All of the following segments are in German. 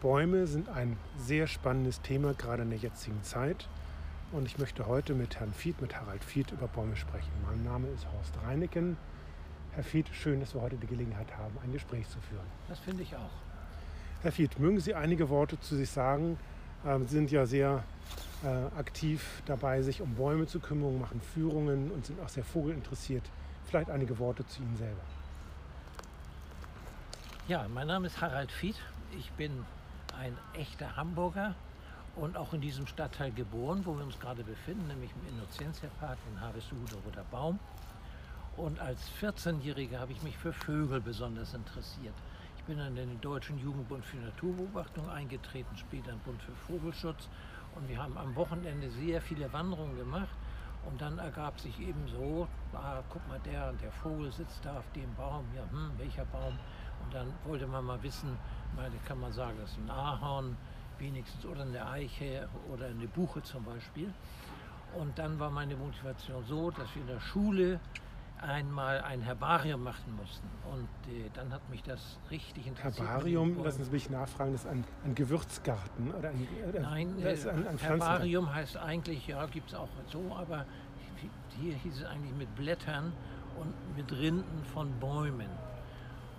Bäume sind ein sehr spannendes Thema, gerade in der jetzigen Zeit. Und ich möchte heute mit Herrn Fied, mit Harald Fied über Bäume sprechen. Mein Name ist Horst Reineken. Herr Fied, schön, dass wir heute die Gelegenheit haben, ein Gespräch zu führen. Das finde ich auch. Herr Fied, mögen Sie einige Worte zu sich sagen? Ähm, Sie sind ja sehr äh, aktiv dabei, sich um Bäume zu kümmern, machen Führungen und sind auch sehr vogelinteressiert. Vielleicht einige Worte zu Ihnen selber. Ja, mein Name ist Harald Fied. Ich bin ein echter Hamburger und auch in diesem Stadtteil geboren, wo wir uns gerade befinden, nämlich im Innocentia-Park in Harvestehude Roter Baum. Und als 14-Jähriger habe ich mich für Vögel besonders interessiert. Ich bin dann in den Deutschen Jugendbund für Naturbeobachtung eingetreten, später im Bund für Vogelschutz. Und wir haben am Wochenende sehr viele Wanderungen gemacht. Und dann ergab sich eben so, ah, guck mal, der der Vogel sitzt da auf dem Baum. Ja, hm, welcher Baum? Und dann wollte man mal wissen, mal kann man sagen, das ist ein Ahorn wenigstens oder eine Eiche oder eine Buche zum Beispiel. Und dann war meine Motivation so, dass wir in der Schule einmal ein Herbarium machen mussten. Und äh, dann hat mich das richtig interessiert. Herbarium, lassen Sie mich nachfragen, das ist ein, ein Gewürzgarten oder ein, äh, Nein, äh, ein, ein Herbarium heißt eigentlich, ja, gibt es auch so, aber hier hieß es eigentlich mit Blättern und mit Rinden von Bäumen.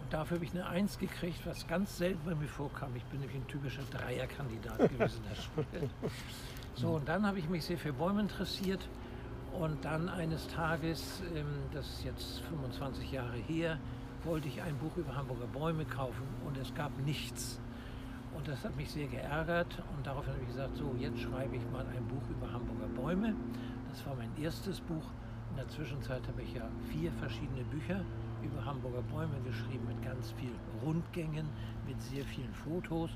Dafür habe ich eine Eins gekriegt, was ganz selten bei mir vorkam. Ich bin nämlich ein typischer Dreierkandidat gewesen in der Schule. So, und dann habe ich mich sehr für Bäume interessiert. Und dann eines Tages, ähm, das ist jetzt 25 Jahre her, wollte ich ein Buch über Hamburger Bäume kaufen und es gab nichts. Und das hat mich sehr geärgert und daraufhin habe ich gesagt, so jetzt schreibe ich mal ein Buch über Hamburger Bäume. Das war mein erstes Buch. In der Zwischenzeit habe ich ja vier verschiedene Bücher über Hamburger Bäume geschrieben mit ganz vielen Rundgängen, mit sehr vielen Fotos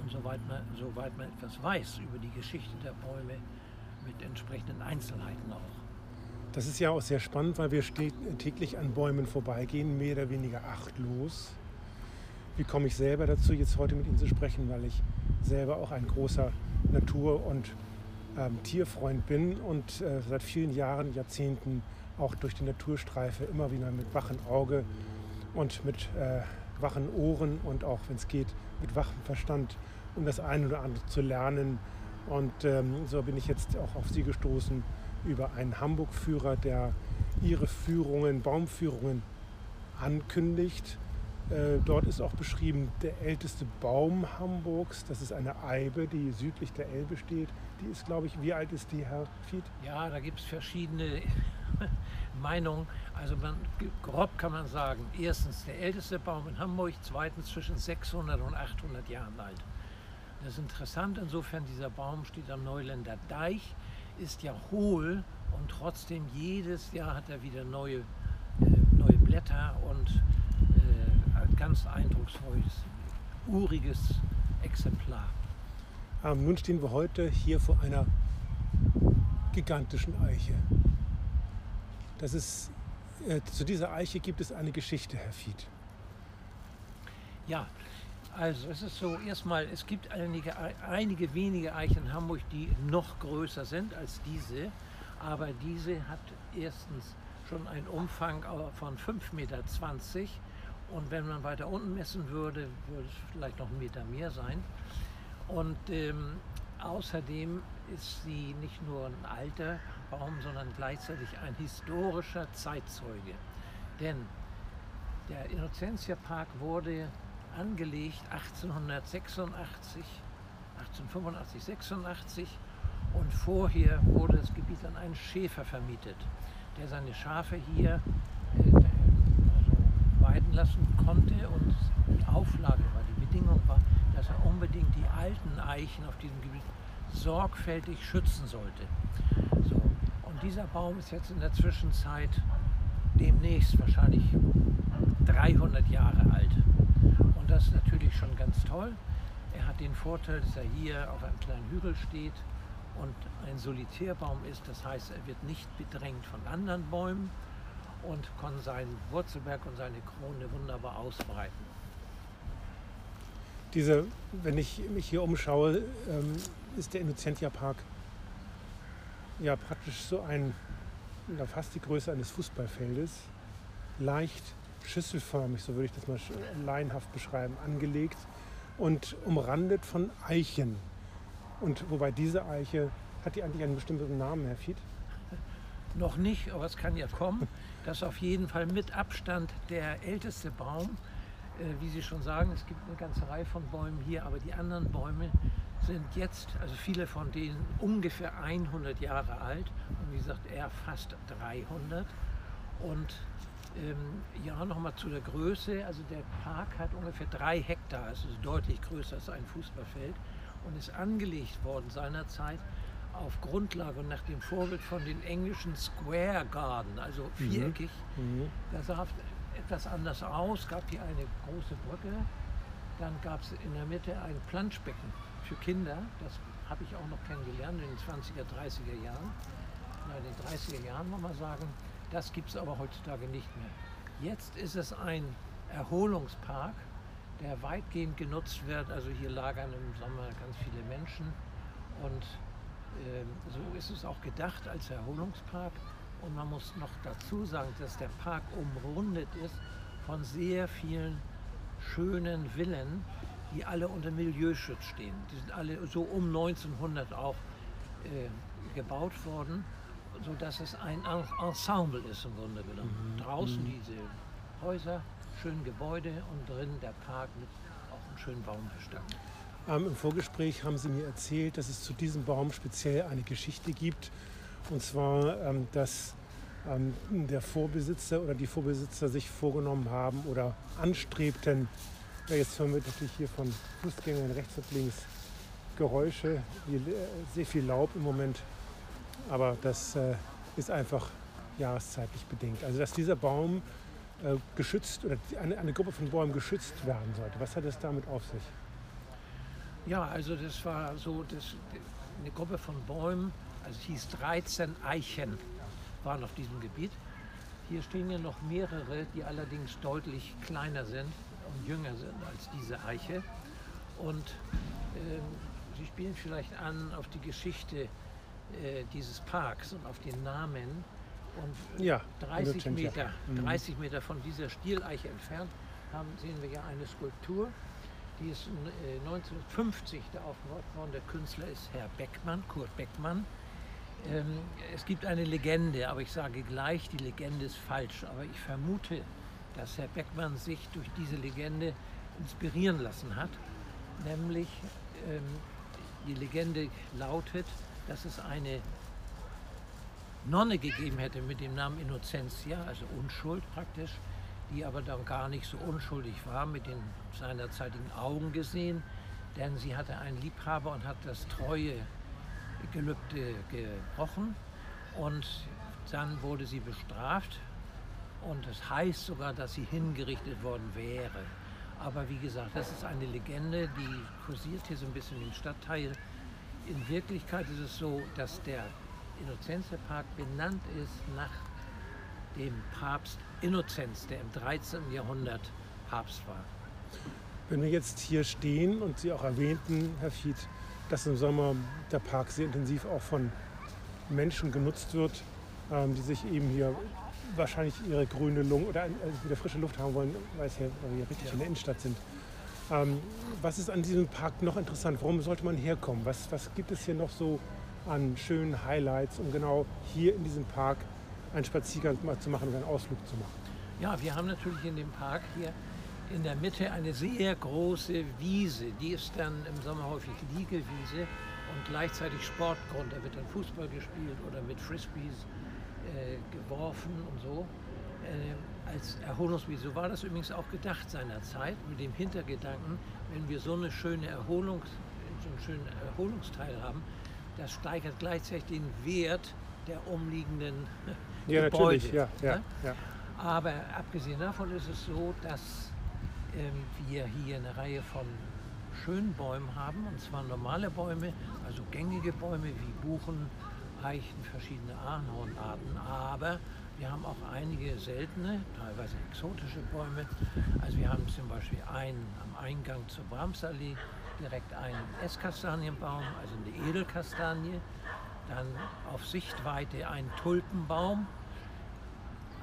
und soweit man, soweit man etwas weiß über die Geschichte der Bäume mit entsprechenden Einzelheiten auch. Das ist ja auch sehr spannend, weil wir täglich an Bäumen vorbeigehen, mehr oder weniger achtlos. Wie komme ich selber dazu, jetzt heute mit Ihnen zu sprechen, weil ich selber auch ein großer Natur- und ähm, Tierfreund bin und äh, seit vielen Jahren, Jahrzehnten auch durch die Naturstreife immer wieder mit wachem Auge und mit äh, wachen Ohren und auch, wenn es geht, mit wachem Verstand, um das eine oder andere zu lernen. Und ähm, so bin ich jetzt auch auf Sie gestoßen über einen Hamburg-Führer, der ihre Führungen, Baumführungen ankündigt. Äh, dort ist auch beschrieben der älteste Baum Hamburgs. Das ist eine Eibe, die südlich der Elbe steht. Die ist, glaube ich, wie alt ist die, Herr Fied? Ja, da gibt es verschiedene Meinung. Also man, grob kann man sagen, erstens der älteste Baum in Hamburg, zweitens zwischen 600 und 800 Jahren alt. Das ist interessant, insofern dieser Baum steht am Neuländer Deich, ist ja hohl und trotzdem jedes Jahr hat er wieder neue, äh, neue Blätter und äh, ganz eindrucksvolles, uriges Exemplar. Ähm, nun stehen wir heute hier vor einer gigantischen Eiche. Das ist, äh, zu dieser Eiche gibt es eine Geschichte, Herr Fied. Ja, also es ist so, erstmal, es gibt einige, einige wenige Eichen in Hamburg, die noch größer sind als diese. Aber diese hat erstens schon einen Umfang von 5,20 Meter. Und wenn man weiter unten messen würde, würde es vielleicht noch einen Meter mehr sein. Und ähm, außerdem ist sie nicht nur ein alter Baum, sondern gleichzeitig ein historischer Zeitzeuge. Denn der Innocentia Park wurde angelegt 1886, 1885, 86 und vorher wurde das Gebiet an einen Schäfer vermietet, der seine Schafe hier äh, also weiden lassen konnte und die Auflage war, die Bedingung war, dass er unbedingt die alten Eichen auf diesem Gebiet sorgfältig schützen sollte. So, dieser Baum ist jetzt in der Zwischenzeit demnächst wahrscheinlich 300 Jahre alt. Und das ist natürlich schon ganz toll. Er hat den Vorteil, dass er hier auf einem kleinen Hügel steht und ein Solitärbaum ist. Das heißt, er wird nicht bedrängt von anderen Bäumen und kann seinen Wurzelberg und seine Krone wunderbar ausbreiten. Diese, wenn ich mich hier umschaue, ähm, ist der Innocentia Park ja praktisch so ein, ja, fast die Größe eines Fußballfeldes, leicht schüsselförmig, so würde ich das mal laienhaft beschreiben, angelegt. und umrandet von Eichen. Und wobei diese Eiche, hat die eigentlich einen bestimmten Namen, Herr Fied? Noch nicht, aber es kann ja kommen. Das ist auf jeden Fall mit Abstand der älteste Baum. Äh, wie Sie schon sagen, es gibt eine ganze Reihe von Bäumen hier, aber die anderen Bäume sind jetzt, also viele von denen ungefähr 100 Jahre alt und wie gesagt, er fast 300. Und ähm, ja, nochmal zu der Größe. Also der Park hat ungefähr drei Hektar, also deutlich größer als ein Fußballfeld und ist angelegt worden seinerzeit auf Grundlage und nach dem Vorbild von den englischen Square Garden, also mhm. viereckig. Mhm. Das sah etwas anders aus, gab hier eine große Brücke, dann gab es in der Mitte ein Planschbecken für Kinder, das habe ich auch noch kennengelernt in den 20er, 30er Jahren, in den 30er Jahren, muss man sagen. Das gibt es aber heutzutage nicht mehr. Jetzt ist es ein Erholungspark, der weitgehend genutzt wird. Also hier lagern im Sommer ganz viele Menschen und äh, so ist es auch gedacht als Erholungspark. Und man muss noch dazu sagen, dass der Park umrundet ist von sehr vielen schönen Villen, die alle unter Milieuschutz stehen. Die sind alle so um 1900 auch äh, gebaut worden, sodass es ein Ensemble ist im Grunde genommen. Mhm. Draußen mhm. diese Häuser, schönen Gebäude und drin der Park mit auch einem schönen Baumbestand. Ähm, Im Vorgespräch haben Sie mir erzählt, dass es zu diesem Baum speziell eine Geschichte gibt. Und zwar, ähm, dass ähm, der Vorbesitzer oder die Vorbesitzer sich vorgenommen haben oder anstrebten, ja, jetzt hören wir natürlich hier von Fußgängern rechts und links Geräusche, äh, sehr viel Laub im Moment. Aber das äh, ist einfach jahreszeitlich bedingt. Also dass dieser Baum äh, geschützt oder eine, eine Gruppe von Bäumen geschützt werden sollte. Was hat es damit auf sich? Ja, also das war so das, eine Gruppe von Bäumen, also es hieß 13 Eichen waren auf diesem Gebiet. Hier stehen ja noch mehrere, die allerdings deutlich kleiner sind und jünger sind als diese Eiche. Und äh, sie spielen vielleicht an auf die Geschichte äh, dieses Parks und auf den Namen. Und ja, 30, Meter, 30 mhm. Meter von dieser Stieleiche entfernt haben, sehen wir ja eine Skulptur. Die ist 1950 äh, da aufgebaut worden. Der Künstler ist Herr Beckmann, Kurt Beckmann. Ähm, es gibt eine Legende, aber ich sage gleich, die Legende ist falsch. Aber ich vermute, dass Herr Beckmann sich durch diese Legende inspirieren lassen hat. Nämlich, ähm, die Legende lautet, dass es eine Nonne gegeben hätte mit dem Namen Innocentia, also Unschuld praktisch, die aber dann gar nicht so unschuldig war mit den seinerzeitigen Augen gesehen, denn sie hatte einen Liebhaber und hat das treue Gelübde gebrochen. Und dann wurde sie bestraft und es heißt sogar, dass sie hingerichtet worden wäre. Aber wie gesagt, das ist eine Legende, die kursiert hier so ein bisschen im Stadtteil. In Wirklichkeit ist es so, dass der Innocenzepark benannt ist nach dem Papst Innozenz, der im 13. Jahrhundert Papst war. Wenn wir jetzt hier stehen und Sie auch erwähnten, Herr Fied, dass im Sommer der Park sehr intensiv auch von Menschen genutzt wird, ähm, die sich eben hier wahrscheinlich ihre grüne Lunge oder also wieder frische Luft haben wollen, weil, weil wir richtig ja. in der Innenstadt sind. Ähm, was ist an diesem Park noch interessant? Warum sollte man herkommen? Was, was gibt es hier noch so an schönen Highlights, um genau hier in diesem Park einen Spaziergang zu machen oder einen Ausflug zu machen? Ja, wir haben natürlich in dem Park hier in der Mitte eine sehr große Wiese. Die ist dann im Sommer häufig Liegewiese und gleichzeitig Sportgrund. Da wird dann Fußball gespielt oder mit Frisbees geworfen und so. Äh, als Erholungswiese. So war das übrigens auch gedacht seinerzeit, mit dem Hintergedanken, wenn wir so eine schöne Erholungs, so einen schönen Erholungsteil haben, das steigert gleichzeitig den Wert der umliegenden ja, Gebäude. Natürlich, ja, ja, ja. Aber abgesehen davon ist es so, dass ähm, wir hier eine Reihe von schönen Bäumen haben, und zwar normale Bäume, also gängige Bäume wie Buchen, Eichen, verschiedene Ahornarten, aber wir haben auch einige seltene, teilweise exotische Bäume. Also wir haben zum Beispiel einen am Eingang zur Bramsallee, direkt einen Esskastanienbaum, also eine Edelkastanie, dann auf Sichtweite ein Tulpenbaum,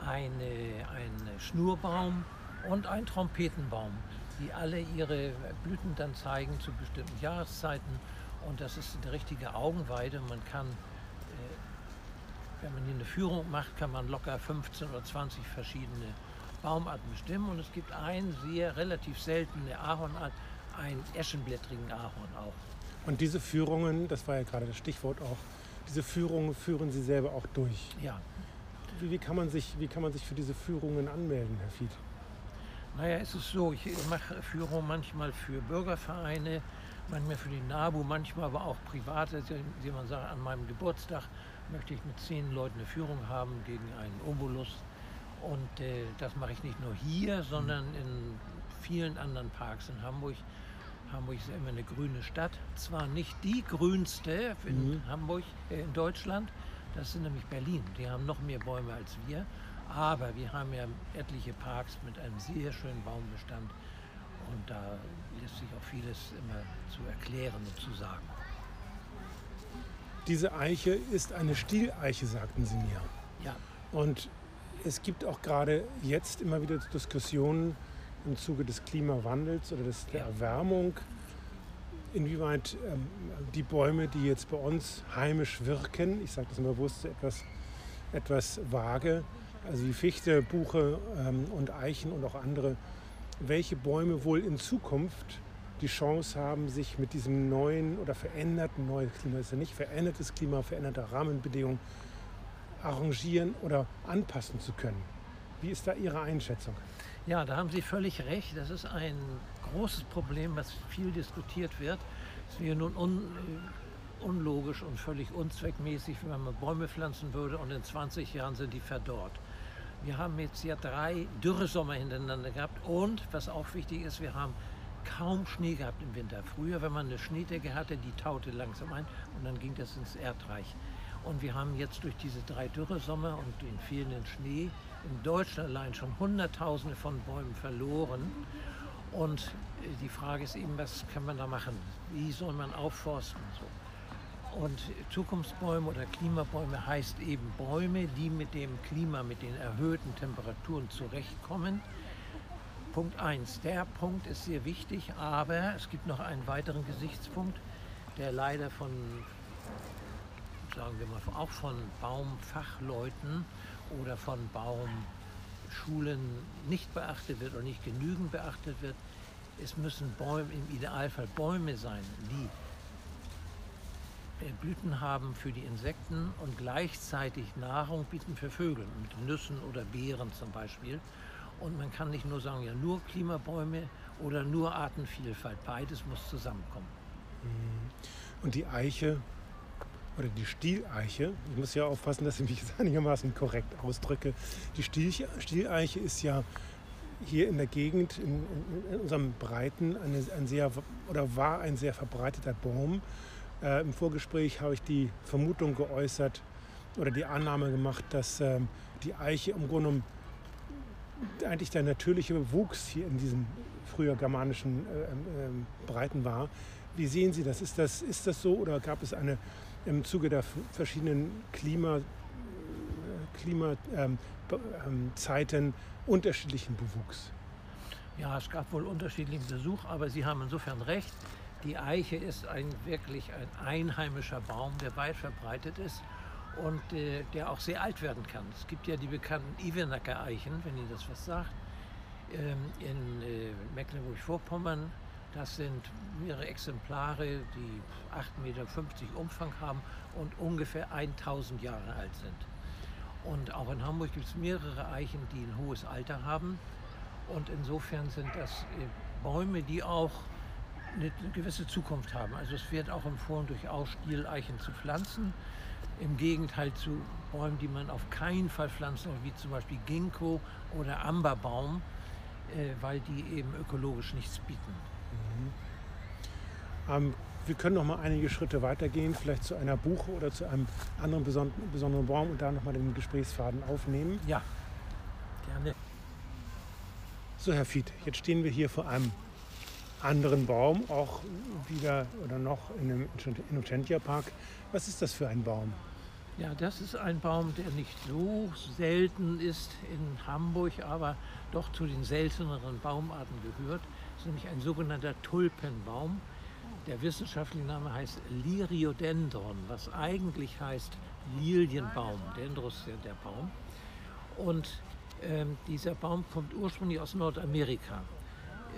eine, ein Schnurbaum und ein Trompetenbaum. die alle ihre Blüten dann zeigen zu bestimmten Jahreszeiten. Und das ist eine richtige Augenweide. Man kann, wenn man hier eine Führung macht, kann man locker 15 oder 20 verschiedene Baumarten bestimmen. Und es gibt einen sehr relativ seltene Ahornart, einen eschenblättrigen Ahorn auch. Und diese Führungen, das war ja gerade das Stichwort auch, diese Führungen führen Sie selber auch durch. Ja. Wie, wie, kann, man sich, wie kann man sich für diese Führungen anmelden, Herr Fied? Naja, es ist so, ich mache Führungen manchmal für Bürgervereine, manchmal für die NABU, manchmal aber auch private. Wie man sagt, an meinem Geburtstag möchte ich mit zehn Leuten eine Führung haben gegen einen Obolus. Und äh, das mache ich nicht nur hier, sondern in vielen anderen Parks in Hamburg. Hamburg ist ja immer eine grüne Stadt. Zwar nicht die grünste in mhm. Hamburg, äh, in Deutschland, das sind nämlich Berlin. Die haben noch mehr Bäume als wir. Aber wir haben ja etliche Parks mit einem sehr schönen Baumbestand. Und da lässt sich auch vieles immer zu erklären und zu sagen. Diese Eiche ist eine Stieleiche, sagten Sie mir. Ja. Und es gibt auch gerade jetzt immer wieder Diskussionen im Zuge des Klimawandels oder des, der Erwärmung, inwieweit ähm, die Bäume, die jetzt bei uns heimisch wirken, ich sage das mal bewusst etwas, etwas vage, also wie Fichte, Buche ähm, und Eichen und auch andere, welche Bäume wohl in Zukunft die Chance haben, sich mit diesem neuen oder veränderten, neues Klima, ist ja nicht verändertes Klima, veränderte Rahmenbedingungen, arrangieren oder anpassen zu können. Wie ist da Ihre Einschätzung? Ja, da haben Sie völlig recht. Das ist ein großes Problem, was viel diskutiert wird. Es wäre nun un, äh, unlogisch und völlig unzweckmäßig, wenn man Bäume pflanzen würde und in 20 Jahren sind die verdorrt. Wir haben jetzt ja drei Dürresommer hintereinander gehabt und, was auch wichtig ist, wir haben kaum Schnee gehabt im Winter. Früher, wenn man eine Schneedecke hatte, die taute langsam ein und dann ging das ins Erdreich. Und wir haben jetzt durch diese drei Dürresommer und den fehlenden Schnee in Deutschland allein schon Hunderttausende von Bäumen verloren. Und äh, die Frage ist eben, was kann man da machen? Wie soll man aufforsten? So. Und Zukunftsbäume oder Klimabäume heißt eben Bäume, die mit dem Klima, mit den erhöhten Temperaturen zurechtkommen. Punkt 1. Der Punkt ist sehr wichtig, aber es gibt noch einen weiteren Gesichtspunkt, der leider von sagen wir mal, auch von Baumfachleuten oder von Baumschulen nicht beachtet wird oder nicht genügend beachtet wird. Es müssen Bäume, im Idealfall Bäume sein, die Blüten haben für die Insekten und gleichzeitig Nahrung bieten für Vögel, mit Nüssen oder Beeren zum Beispiel. Und man kann nicht nur sagen, ja, nur Klimabäume oder nur Artenvielfalt. Beides muss zusammenkommen. Mhm. Und die Eiche oder die Stieleiche, ich muss ja aufpassen, dass ich mich jetzt einigermaßen korrekt ausdrücke. Die Stieleiche ist ja hier in der Gegend, in, in unserem Breiten, eine, ein sehr, oder war ein sehr verbreiteter Baum. Äh, Im Vorgespräch habe ich die Vermutung geäußert oder die Annahme gemacht, dass äh, die Eiche im Grunde genommen eigentlich der natürliche Wuchs hier in diesen früher germanischen äh, ähm, Breiten war. Wie sehen Sie das? Ist, das? ist das so oder gab es eine im Zuge der verschiedenen Klima, Klimazeiten ähm, unterschiedlichen Bewuchs. Ja, es gab wohl unterschiedlichen Besuch, aber Sie haben insofern recht. Die Eiche ist ein wirklich ein einheimischer Baum, der weit verbreitet ist und äh, der auch sehr alt werden kann. Es gibt ja die bekannten Ivenacker Eichen, wenn Ihnen das was sagt, ähm, in äh, Mecklenburg-Vorpommern das sind mehrere Exemplare, die 8,50 Meter Umfang haben und ungefähr 1000 Jahre alt sind. Und auch in Hamburg gibt es mehrere Eichen, die ein hohes Alter haben. Und insofern sind das äh, Bäume, die auch eine gewisse Zukunft haben. Also es wird auch empfohlen, durchaus Stieleichen zu pflanzen. Im Gegenteil zu Bäumen, die man auf keinen Fall pflanzen soll, wie zum Beispiel Ginkgo oder Amberbaum, äh, weil die eben ökologisch nichts bieten. Mhm. Ähm, wir können noch mal einige Schritte weitergehen, vielleicht zu einer Buche oder zu einem anderen besonderen Baum und da noch mal den Gesprächsfaden aufnehmen. Ja, gerne. So, Herr Fied, jetzt stehen wir hier vor einem anderen Baum, auch wieder oder noch in dem Innocentia Park. Was ist das für ein Baum? Ja, das ist ein Baum, der nicht so selten ist in Hamburg, aber doch zu den selteneren Baumarten gehört. Das ist nämlich ein sogenannter Tulpenbaum. Der wissenschaftliche Name heißt Liriodendron, was eigentlich heißt Lilienbaum. Dendros ist ja der Baum. Und ähm, dieser Baum kommt ursprünglich aus Nordamerika.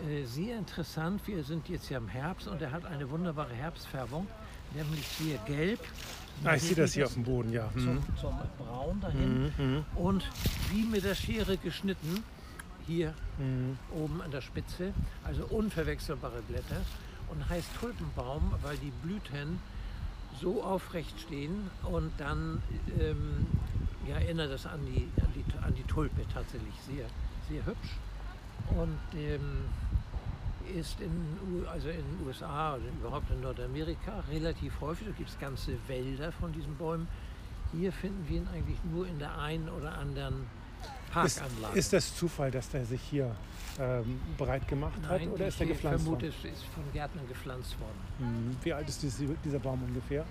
Äh, sehr interessant, wir sind jetzt ja im Herbst und er hat eine wunderbare Herbstfärbung, nämlich sehr gelb. Ah, ich sehe das hier auf dem Boden, ja. Zum, Mhm. zum Braun dahin. Mhm. Und wie mit der Schere geschnitten, hier Mhm. oben an der Spitze, also unverwechselbare Blätter und heißt Tulpenbaum, weil die Blüten so aufrecht stehen und dann ähm, ja, erinnert das an die, an, die, an die Tulpe tatsächlich sehr, sehr hübsch und ähm, ist in, also in den USA oder überhaupt in Nordamerika relativ häufig. Da gibt es ganze Wälder von diesen Bäumen. Hier finden wir ihn eigentlich nur in der einen oder anderen Ist, Parkanlage. ist das Zufall, dass der sich hier ähm, breit gemacht hat Nein, oder ich ist er gepflanzt vermute, worden? es ist von Gärtnern gepflanzt worden. Mhm. Wie alt ist diese, dieser Baum ungefähr?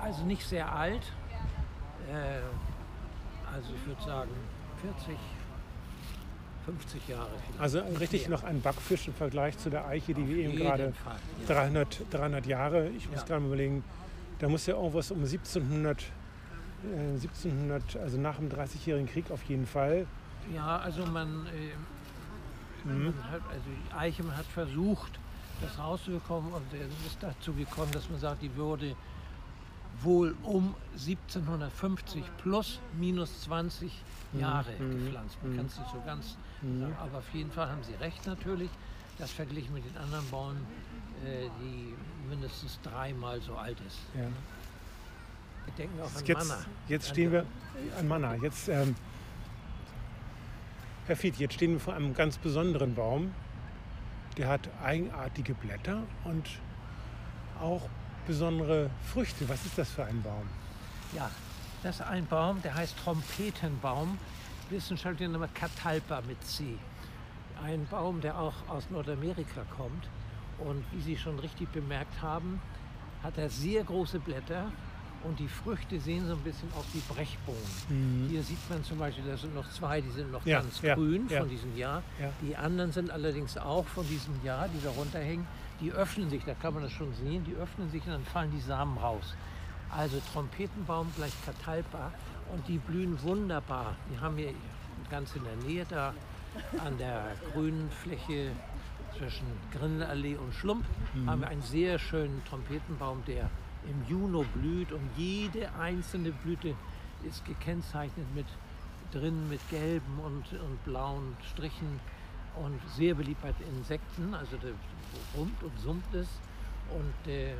Also nicht sehr alt. Äh, also ich würde sagen 40, 50 Jahre. Also richtig noch ein Backfisch im Vergleich zu der Eiche, die wir eben gerade Fall, ja. 300, 300 Jahre, ich muss Ja. gerade mal überlegen, da muss ja irgendwas um 1700, äh, 1700, also nach dem 30-jährigen Krieg auf jeden Fall. Ja, also man, äh, Mhm. man hat, also die Eiche, man hat versucht, das rauszubekommen und es ist dazu gekommen, dass man sagt, die würde wohl um 1750 plus minus 20 Jahre mhm, gepflanzt. Man mhm. kann es nicht so ganz Mhm. sagen, aber auf jeden Fall haben Sie recht natürlich. Das verglichen mit den anderen Bäumen, äh, die mindestens dreimal so alt ist. Ja. Wir denken auch an Jetzt, Manna. jetzt stehen wir an Manna. Jetzt, ähm, Herr Fied, jetzt stehen wir vor einem ganz besonderen Baum. Der hat eigenartige Blätter und auch besondere Früchte. Was ist das für ein Baum? Ja, das ist ein Baum, der heißt Trompetenbaum. Wissenschaftler nennen wir Catalpa mit C. Ein Baum, der auch aus Nordamerika kommt. Und wie Sie schon richtig bemerkt haben, hat er sehr große Blätter und die Früchte sehen so ein bisschen aus wie Brechbohnen. Hier sieht man zum Beispiel, da sind noch zwei, die sind noch Ja, ganz ja, grün ja. von diesem Jahr. Ja. Die anderen sind allerdings auch von diesem Jahr, die da runterhängen. Die öffnen sich, da kann man das schon sehen, die öffnen sich und dann fallen die Samen raus. Also Trompetenbaum gleich Catalpa und die blühen wunderbar. Die haben wir ganz in der Nähe da an der grünen Fläche zwischen Grindelallee und Schlump haben wir einen sehr schönen Trompetenbaum, der im Juni blüht und jede einzelne Blüte ist gekennzeichnet mit drin mit gelben und, und blauen Strichen und sehr beliebt bei Insekten, also der rummt und summt es und äh,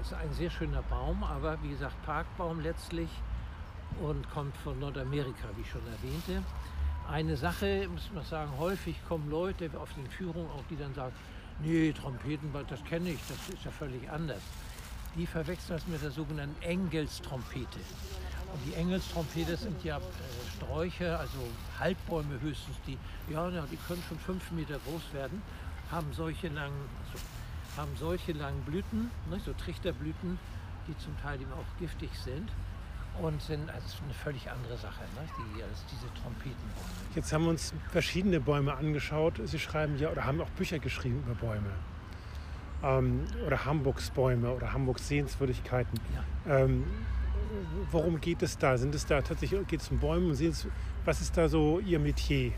ist ein sehr schöner Baum, aber wie gesagt Parkbaum letztlich und kommt von Nordamerika, wie ich schon erwähnte. Eine Sache, muss man sagen, häufig kommen Leute auf den Führungen, auch die dann sagen, nee, Trompetenball, das kenne ich, das ist ja völlig anders. Die verwechseln das mit der sogenannten Engelstrompete. Und die Engelstrompete sind ja äh, Sträucher, also Halbbäume höchstens, die, ja, die können schon fünf Meter groß werden, haben solche langen, also, haben solche langen Blüten, ne, so Trichterblüten, die zum Teil eben auch giftig sind und sind also eine völlig andere Sache, ne, die, als diese Trompetenbäume. Jetzt haben wir uns verschiedene Bäume angeschaut. Sie schreiben ja oder haben auch Bücher geschrieben über Bäume. Ähm, oder Hamburgs Bäume oder Hamburgs Sehenswürdigkeiten. Ja. Ähm, worum geht es da? Sind es da tatsächlich, geht es um Bäume? Was ist da so Ihr Metier?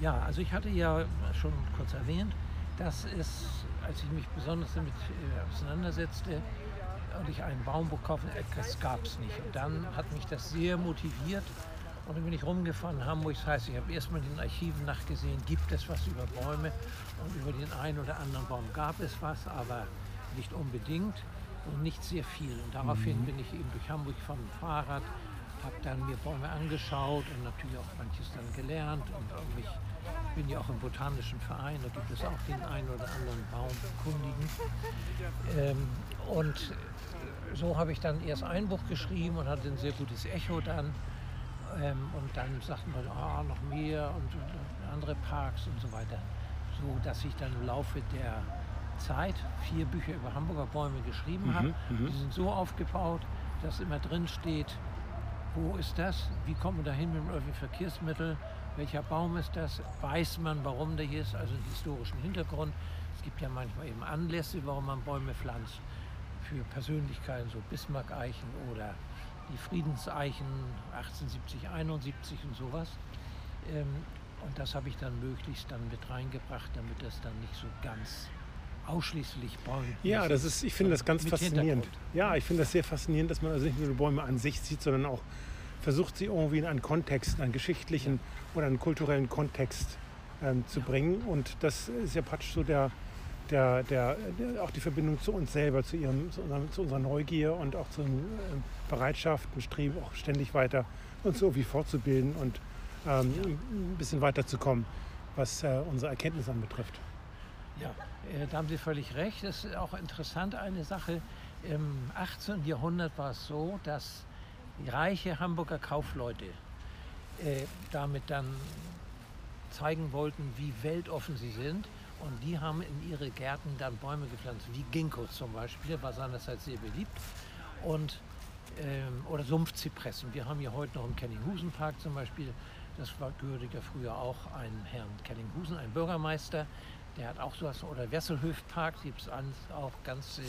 Ja, also ich hatte ja schon kurz erwähnt, dass es, als ich mich besonders damit äh, auseinandersetzte und ich einen Baum bekaufen, äh, das gab es nicht. Und dann hat mich das sehr motiviert und dann bin ich rumgefahren in Hamburg. Das heißt, ich habe erstmal in den Archiven nachgesehen, gibt es was über Bäume und über den einen oder anderen Baum gab es was, aber nicht unbedingt und nicht sehr viel. Und daraufhin bin ich eben durch Hamburg dem Fahrrad, habe dann mir Bäume angeschaut und natürlich auch manches dann gelernt und mich bin ja auch im botanischen Verein, da gibt es auch den einen oder anderen Baumkundigen. Ähm, und so habe ich dann erst ein Buch geschrieben und hatte ein sehr gutes Echo dann. Ähm, und dann sagten wir, ah, noch mehr und, und andere Parks und so weiter. So dass ich dann im Laufe der Zeit vier Bücher über Hamburger Bäume geschrieben habe. Die sind so aufgebaut, dass immer drin steht, Wo ist das? Wie kommt man dahin mit dem öffentlichen Verkehrsmittel? Welcher Baum ist das? Weiß man, warum der hier ist? Also den historischen Hintergrund. Es gibt ja manchmal eben Anlässe, warum man Bäume pflanzt. Für Persönlichkeiten, so Bismarck-Eichen oder die Friedenseichen 1870, 71 und sowas. Ähm, und das habe ich dann möglichst dann mit reingebracht, damit das dann nicht so ganz ausschließlich Bäume. Ja, das ist, ich finde das ganz faszinierend. Ja, ich finde das sehr faszinierend, dass man also nicht nur die Bäume an sich sieht, sondern auch versucht, sie irgendwie in einen Kontext, einen geschichtlichen oder einen kulturellen Kontext ähm, zu Ja. bringen. Und das ist ja praktisch so der, der, der, der, auch die Verbindung zu uns selber, zu, ihrem, zu, unserem, zu unserer Neugier und auch zur ähm, Bereitschaft und Streben, auch ständig weiter uns irgendwie fortzubilden und ähm, ein bisschen weiterzukommen, was äh, unsere Erkenntnis anbetrifft. Ja, äh, da haben Sie völlig recht. Das ist auch interessant, eine Sache. Im 18. Jahrhundert war es so, dass reiche Hamburger Kaufleute äh, damit dann zeigen wollten, wie weltoffen sie sind. Und die haben in ihre Gärten dann Bäume gepflanzt, wie Ginkgo zum Beispiel, war seinerzeit sehr beliebt. Und, ähm, oder Sumpfzypressen. Wir haben hier heute noch im Kellinghusen-Park zum Beispiel, das war, gehörte ja früher auch einen Herrn Kellinghusen, ein Bürgermeister, der hat auch sowas, oder Wesselhöf-Park, gibt es auch ganz äh,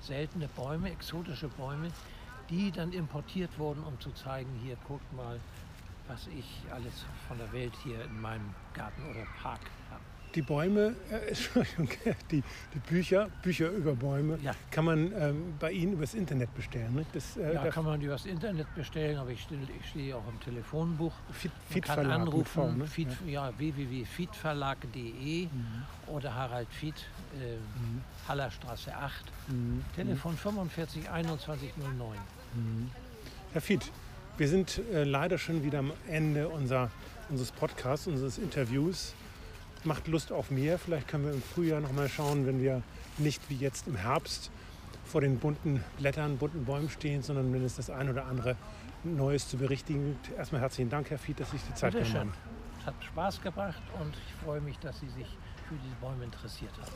seltene Bäume, exotische Bäume, die dann importiert wurden, um zu zeigen, hier guckt mal, was ich alles von der Welt hier in meinem Garten oder Park habe. Die Bäume, äh, die, die Bücher, Bücher über Bäume, Ja. kann man ähm, bei Ihnen übers Internet bestellen. Ne? Das, äh, Ja, kann man übers Internet bestellen, aber ich, stehe- ich stehe auch im Telefonbuch. Man Fit kann Verlag anrufen, V, ne? Fiet, ja. ja. www.fietverlag.de oder Harald Fiet, äh, Hallerstraße 8, Mhm. Telefon 45 21 09. Herr Fied, wir sind äh, leider schon wieder am Ende unser, unseres Podcasts, unseres Interviews. Macht Lust auf mehr. Vielleicht können wir im Frühjahr noch mal schauen, wenn wir nicht wie jetzt im Herbst vor den bunten Blättern, bunten Bäumen stehen, sondern wenn es das ein oder andere Neues zu berichtigen gibt. Erstmal herzlichen Dank, Herr Fied, dass Sie sich die Zeit Bitte genommen haben. Es hat Spaß gebracht und ich freue mich, dass Sie sich für diese Bäume interessiert haben.